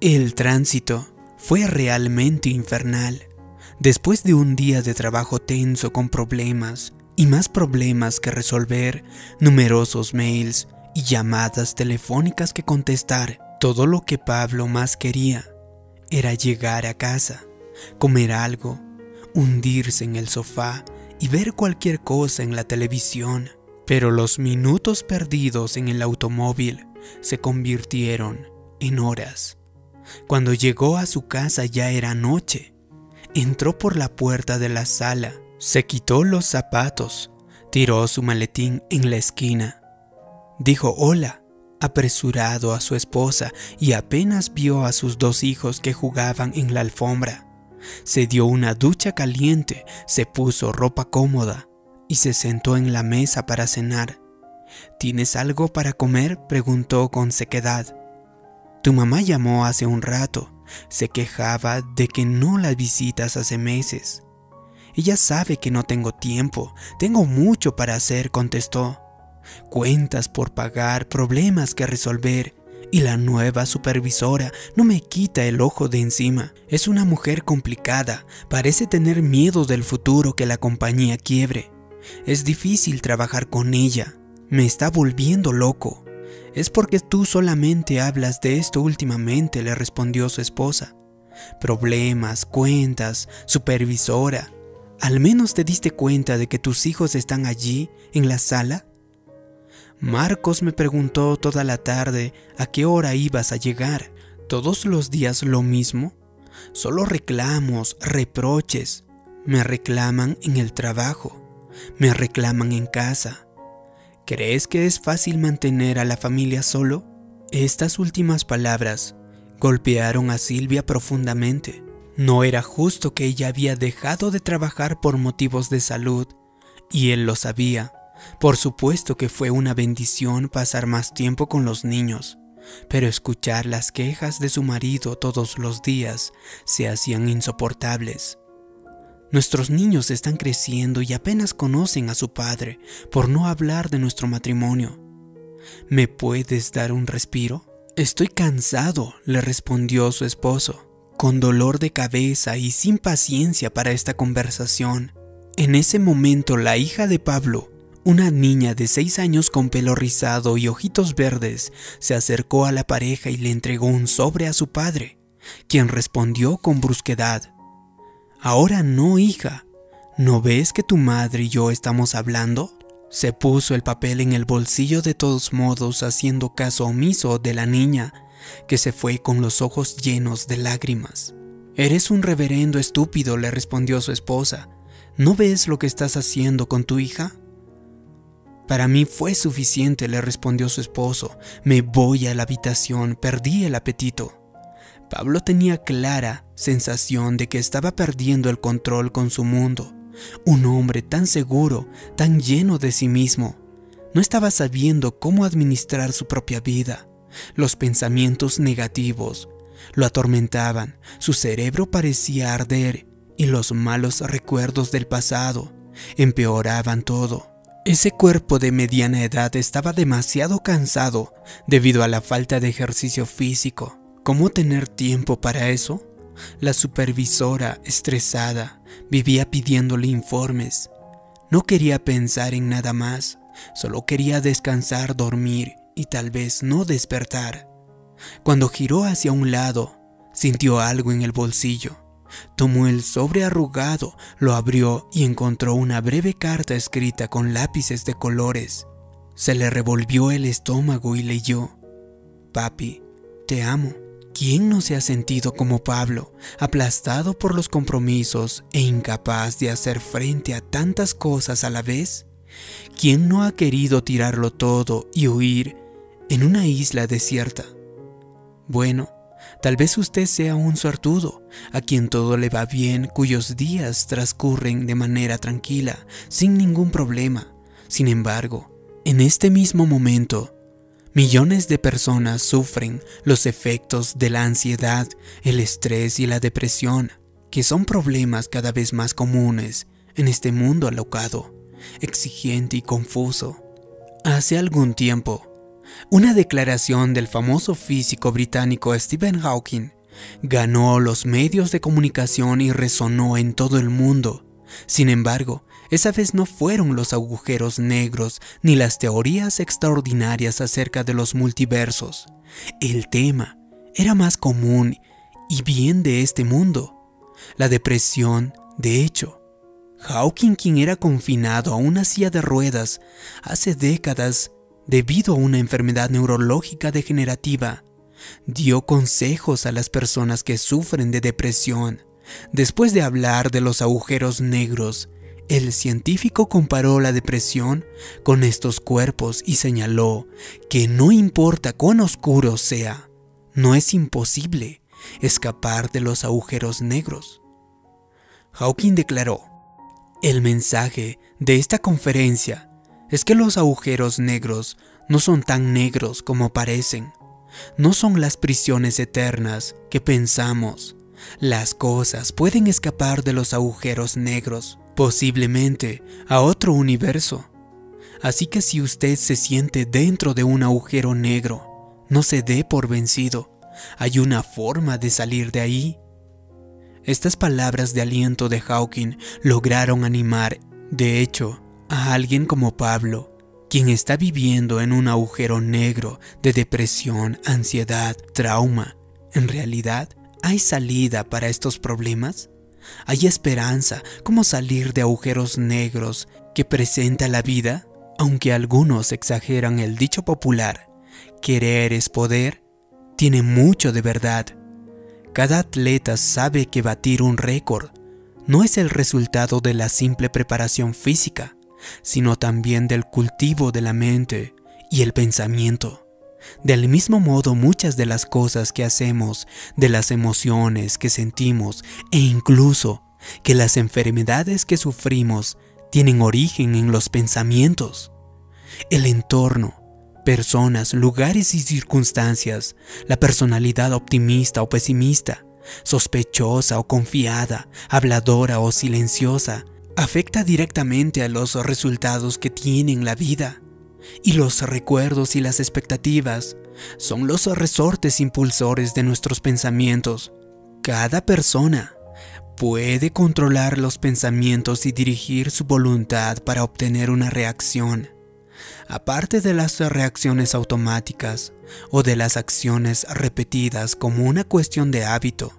El tránsito fue realmente infernal. Después de un día de trabajo tenso con problemas y más problemas que resolver, numerosos mails y llamadas telefónicas que contestar, todo lo que Pablo más quería era llegar a casa, comer algo, hundirse en el sofá y ver cualquier cosa en la televisión. Pero los minutos perdidos en el automóvil se convirtieron en horas. Cuando llegó a su casa ya era noche. Entró por la puerta de la sala, se quitó los zapatos, tiró su maletín en la esquina. Dijo hola, apresurado a su esposa y apenas vio a sus dos hijos que jugaban en la alfombra. Se dio una ducha caliente, se puso ropa cómoda y se sentó en la mesa para cenar. ¿Tienes algo para comer? preguntó con sequedad. Tu mamá llamó hace un rato. Se quejaba de que no la visitas hace meses. Ella sabe que no tengo tiempo. Tengo mucho para hacer, contestó. Cuentas por pagar, problemas que resolver. Y la nueva supervisora no me quita el ojo de encima. Es una mujer complicada. Parece tener miedo del futuro que la compañía quiebre. Es difícil trabajar con ella. Me está volviendo loco. Es porque tú solamente hablas de esto últimamente, le respondió su esposa. Problemas, cuentas, supervisora. ¿Al menos te diste cuenta de que tus hijos están allí, en la sala? Marcos me preguntó toda la tarde a qué hora ibas a llegar. ¿Todos los días lo mismo? Solo reclamos, reproches. Me reclaman en el trabajo. Me reclaman en casa. ¿Crees que es fácil mantener a la familia solo? Estas últimas palabras golpearon a Silvia profundamente. No era justo que ella había dejado de trabajar por motivos de salud, y él lo sabía. Por supuesto que fue una bendición pasar más tiempo con los niños, pero escuchar las quejas de su marido todos los días se hacían insoportables. Nuestros niños están creciendo y apenas conocen a su padre, por no hablar de nuestro matrimonio. ¿Me puedes dar un respiro? Estoy cansado, le respondió su esposo, con dolor de cabeza y sin paciencia para esta conversación. En ese momento la hija de Pablo, una niña de seis años con pelo rizado y ojitos verdes, se acercó a la pareja y le entregó un sobre a su padre, quien respondió con brusquedad. Ahora no, hija. ¿No ves que tu madre y yo estamos hablando? Se puso el papel en el bolsillo de todos modos, haciendo caso omiso de la niña, que se fue con los ojos llenos de lágrimas. Eres un reverendo estúpido, le respondió su esposa. ¿No ves lo que estás haciendo con tu hija? Para mí fue suficiente, le respondió su esposo. Me voy a la habitación, perdí el apetito. Pablo tenía clara sensación de que estaba perdiendo el control con su mundo. Un hombre tan seguro, tan lleno de sí mismo, no estaba sabiendo cómo administrar su propia vida. Los pensamientos negativos lo atormentaban, su cerebro parecía arder y los malos recuerdos del pasado empeoraban todo. Ese cuerpo de mediana edad estaba demasiado cansado debido a la falta de ejercicio físico ¿Cómo tener tiempo para eso? La supervisora, estresada, vivía pidiéndole informes. No quería pensar en nada más, solo quería descansar, dormir y tal vez no despertar. Cuando giró hacia un lado, sintió algo en el bolsillo. Tomó el sobre arrugado, lo abrió y encontró una breve carta escrita con lápices de colores. Se le revolvió el estómago y leyó, Papi, te amo. ¿Quién no se ha sentido como Pablo, aplastado por los compromisos e incapaz de hacer frente a tantas cosas a la vez? ¿Quién no ha querido tirarlo todo y huir en una isla desierta? Bueno, tal vez usted sea un suertudo, a quien todo le va bien, cuyos días transcurren de manera tranquila, sin ningún problema. Sin embargo, en este mismo momento, Millones de personas sufren los efectos de la ansiedad, el estrés y la depresión, que son problemas cada vez más comunes en este mundo alocado, exigente y confuso. Hace algún tiempo, Una declaración del famoso físico británico Stephen Hawking ganó los medios de comunicación y resonó en todo el mundo. Sin embargo, esa vez no fueron los agujeros negros ni las teorías extraordinarias acerca de los multiversos. El tema era más común y bien de este mundo. La depresión, de hecho. Hawking, quien era confinado a una silla de ruedas hace décadas debido a una enfermedad neurológica degenerativa, dio consejos a las personas que sufren de depresión. Después de hablar de los agujeros negros, el científico comparó la depresión con estos cuerpos y señaló que no importa cuán oscuro sea, no es imposible escapar de los agujeros negros. Hawking declaró, el mensaje de esta conferencia es que los agujeros negros no son tan negros como parecen, no son las prisiones eternas que pensamos. Las cosas pueden escapar de los agujeros negros posiblemente a otro universo. Así que si usted se siente dentro de un agujero negro, no se dé por vencido. Hay una forma de salir de ahí. Estas palabras de aliento de Hawking lograron animar, de hecho, a alguien como Pablo, quien está viviendo en un agujero negro de depresión, ansiedad, trauma. ¿En realidad hay salida para estos problemas? ¿Hay esperanza como salir de agujeros negros que presenta la vida? Aunque algunos exageran el dicho popular, querer es poder, tiene mucho de verdad. Cada atleta sabe que batir un récord no es el resultado de la simple preparación física, sino también del cultivo de la mente y el pensamiento. Del mismo modo, muchas de las cosas que hacemos, de las emociones que sentimos e incluso que las enfermedades que sufrimos tienen origen en los pensamientos. El entorno, personas, lugares y circunstancias, la personalidad optimista o pesimista, sospechosa o confiada, habladora o silenciosa, afecta directamente a los resultados que tiene la vida. Y los recuerdos y las expectativas son los resortes impulsores de nuestros pensamientos. Cada persona puede controlar los pensamientos y dirigir su voluntad para obtener una reacción. Aparte de las reacciones automáticas o de las acciones repetidas como una cuestión de hábito,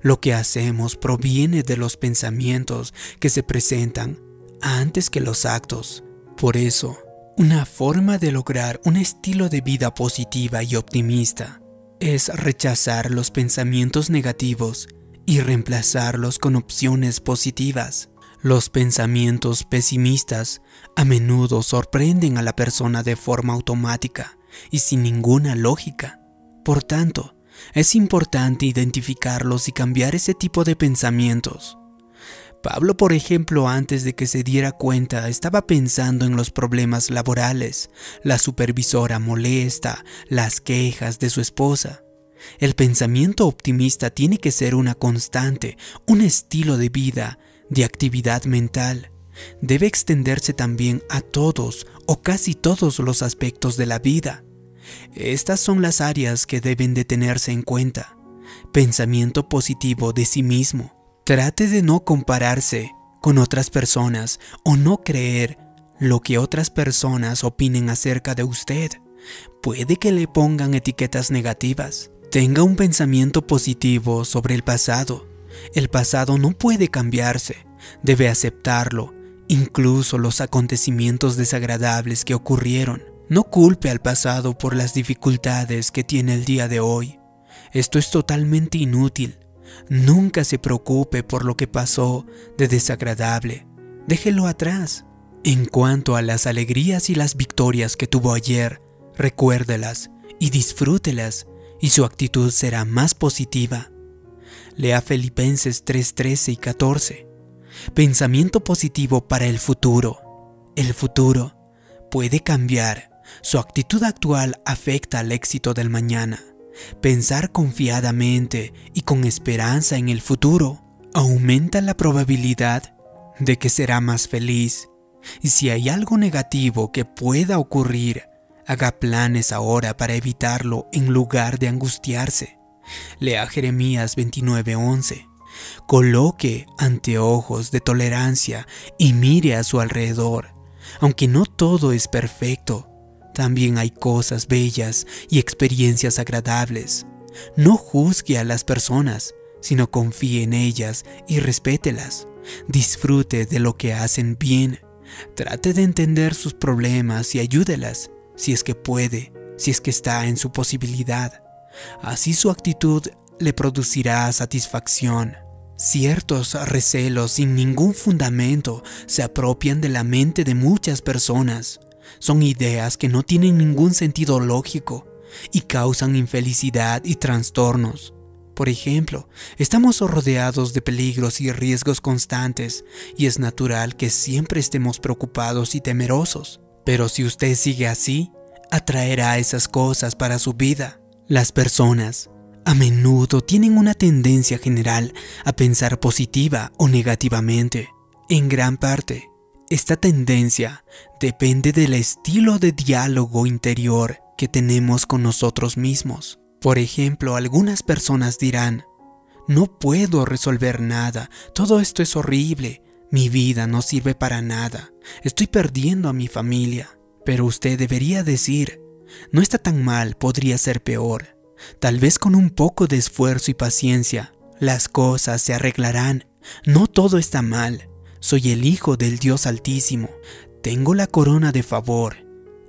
lo que hacemos proviene de los pensamientos que se presentan antes que los actos. Por eso, una forma de lograr un estilo de vida positiva y optimista es rechazar los pensamientos negativos y reemplazarlos con opciones positivas. Los pensamientos pesimistas a menudo sorprenden a la persona de forma automática y sin ninguna lógica. Por tanto, es importante identificarlos y cambiar ese tipo de pensamientos. Pablo, por ejemplo, antes de que se diera cuenta, estaba pensando en los problemas laborales, la supervisora molesta, las quejas de su esposa. El pensamiento optimista tiene que ser una constante, un estilo de vida, de actividad mental. Debe extenderse también a todos o casi todos los aspectos de la vida. Estas son las áreas que deben de tenerse en cuenta. Pensamiento positivo de sí mismo, Trate de no compararse con otras personas o no creer lo que otras personas opinen acerca de usted. Puede que le pongan etiquetas negativas. Tenga un pensamiento positivo sobre el pasado. El pasado no puede cambiarse. Debe aceptarlo, incluso los acontecimientos desagradables que ocurrieron. No culpe al pasado por las dificultades que tiene el día de hoy. Esto es totalmente inútil. Nunca se preocupe por lo que pasó de desagradable. Déjelo atrás. En cuanto a las alegrías y las victorias que tuvo ayer, recuérdelas y disfrútelas y su actitud será más positiva. Lea Filipenses 3:13 y 14. Pensamiento positivo para el futuro. El futuro puede cambiar. Su actitud actual afecta al éxito del mañana. Pensar confiadamente y con esperanza en el futuro aumenta la probabilidad de que será más feliz. Y si hay algo negativo que pueda ocurrir, Haga planes ahora para evitarlo en lugar de angustiarse. Lea Jeremías 29:11. Coloque anteojos de tolerancia y mire a su alrededor. Aunque no todo es perfecto, también hay cosas bellas y experiencias agradables. No juzgue a las personas, sino confíe en ellas y respételas. Disfrute de lo que hacen bien. Trate de entender sus problemas y ayúdelas, si es que puede, si es que está en su posibilidad. Así su actitud le producirá satisfacción. Ciertos recelos sin ningún fundamento se apropian de la mente de muchas personas. Son ideas que no tienen ningún sentido lógico y causan infelicidad y trastornos. Por ejemplo, estamos rodeados de peligros y riesgos constantes y es natural que siempre estemos preocupados y temerosos. Pero si usted sigue así, atraerá esas cosas para su vida. Las personas a menudo tienen una tendencia general a pensar positiva o negativamente. En gran parte, esta tendencia depende del estilo de diálogo interior que tenemos con nosotros mismos. Por ejemplo, algunas personas dirán, no puedo resolver nada, todo esto es horrible, mi vida no sirve para nada, estoy perdiendo a mi familia. Pero usted debería decir, no está tan mal, podría ser peor. Tal vez con un poco de esfuerzo y paciencia, las cosas se arreglarán. No todo está mal. Soy el Hijo del Dios Altísimo. Tengo la corona de favor.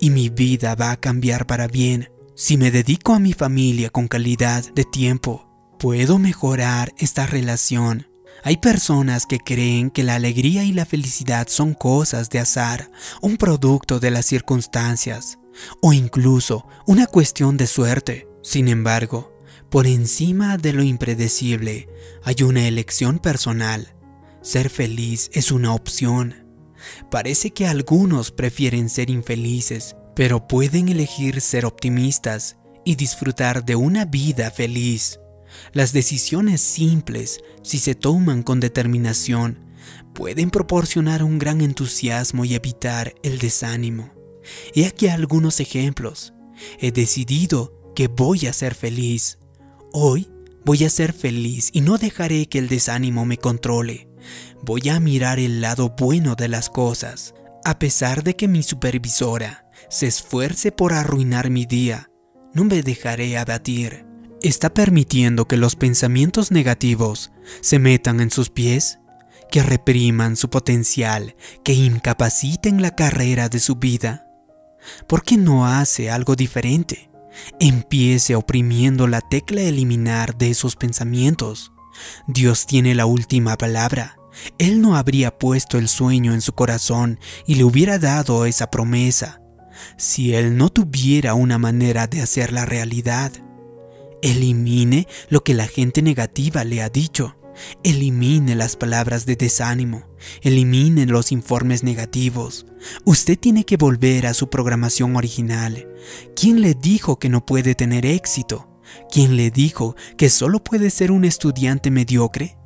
Y mi vida va a cambiar para bien. Si me dedico a mi familia con calidad de tiempo, puedo mejorar esta relación. Hay personas que creen que la alegría y la felicidad son cosas de azar, un producto de las circunstancias, o incluso una cuestión de suerte. Sin embargo, por encima de lo impredecible hay una elección personal. Ser feliz es una opción. Parece que algunos prefieren ser infelices pero pueden elegir ser optimistas y disfrutar de una vida feliz. Las decisiones simples, si se toman con determinación, pueden proporcionar un gran entusiasmo y evitar el desánimo. He aquí algunos ejemplos. He decidido que voy a ser feliz. Hoy voy a ser feliz y no dejaré que el desánimo me controle. Voy a mirar el lado bueno de las cosas, a pesar de que mi supervisora se esfuerce por arruinar mi día, no me dejaré abatir. ¿Está permitiendo que los pensamientos negativos se metan en sus pies? ¿Que repriman su potencial? ¿Que incapaciten la carrera de su vida? ¿Por qué no hace algo diferente? Empiece oprimiendo la tecla eliminar de esos pensamientos. Dios tiene la última palabra. Él no habría puesto el sueño en su corazón y le hubiera dado esa promesa si él no tuviera una manera de hacer la realidad. Elimine lo que la gente negativa le ha dicho. Elimine las palabras de desánimo. Elimine los informes negativos. Usted tiene que volver a su programación original. ¿Quién le dijo que no puede tener éxito? ¿Quién le dijo que solo puede ser un estudiante mediocre?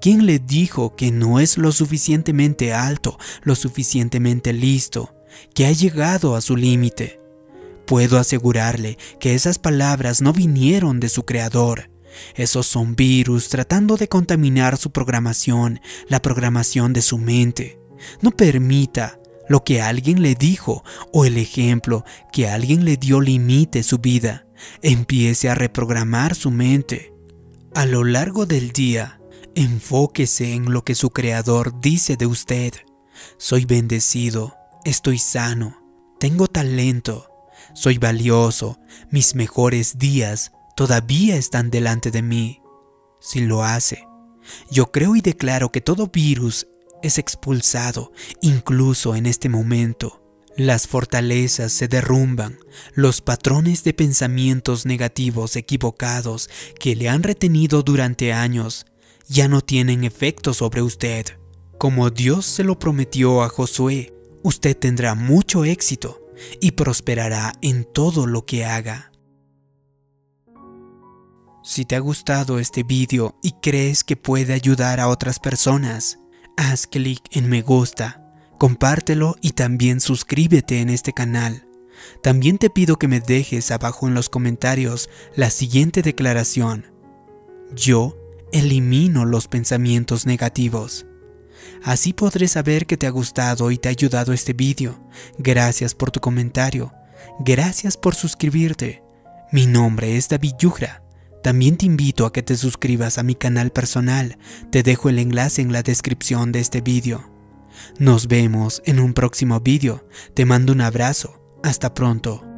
¿Quién le dijo que no es lo suficientemente alto, lo suficientemente listo, que ha llegado a su límite. Puedo asegurarle que esas palabras no vinieron de su creador. Esos son virus tratando de contaminar su programación, la programación de su mente. No permita lo que alguien le dijo o el ejemplo que alguien le dio limite su vida. Empiece a reprogramar su mente. A lo largo del día, enfóquese en lo que su creador dice de usted. Soy bendecido, Estoy sano, tengo talento, soy valioso, mis mejores días todavía están delante de mí. Si lo hace, yo creo y declaro que todo virus es expulsado, incluso en este momento. Las fortalezas se derrumban, los patrones de pensamientos negativos equivocados que le han retenido durante años ya no tienen efecto sobre usted. Como Dios se lo prometió a Josué, usted tendrá mucho éxito y prosperará en todo lo que haga. Si te ha gustado este vídeo y crees que puede ayudar a otras personas, haz clic en me gusta, compártelo y también suscríbete en este canal. También te pido que me dejes abajo en los comentarios la siguiente declaración. Yo elimino los pensamientos negativos. Así podré saber que te ha gustado y te ha ayudado este vídeo. Gracias por tu comentario. Gracias por suscribirte. Mi nombre es David Yugra. También te invito a que te suscribas a mi canal personal. Te dejo el enlace en la descripción de este vídeo. Nos vemos en un próximo vídeo. Te mando un abrazo. Hasta pronto.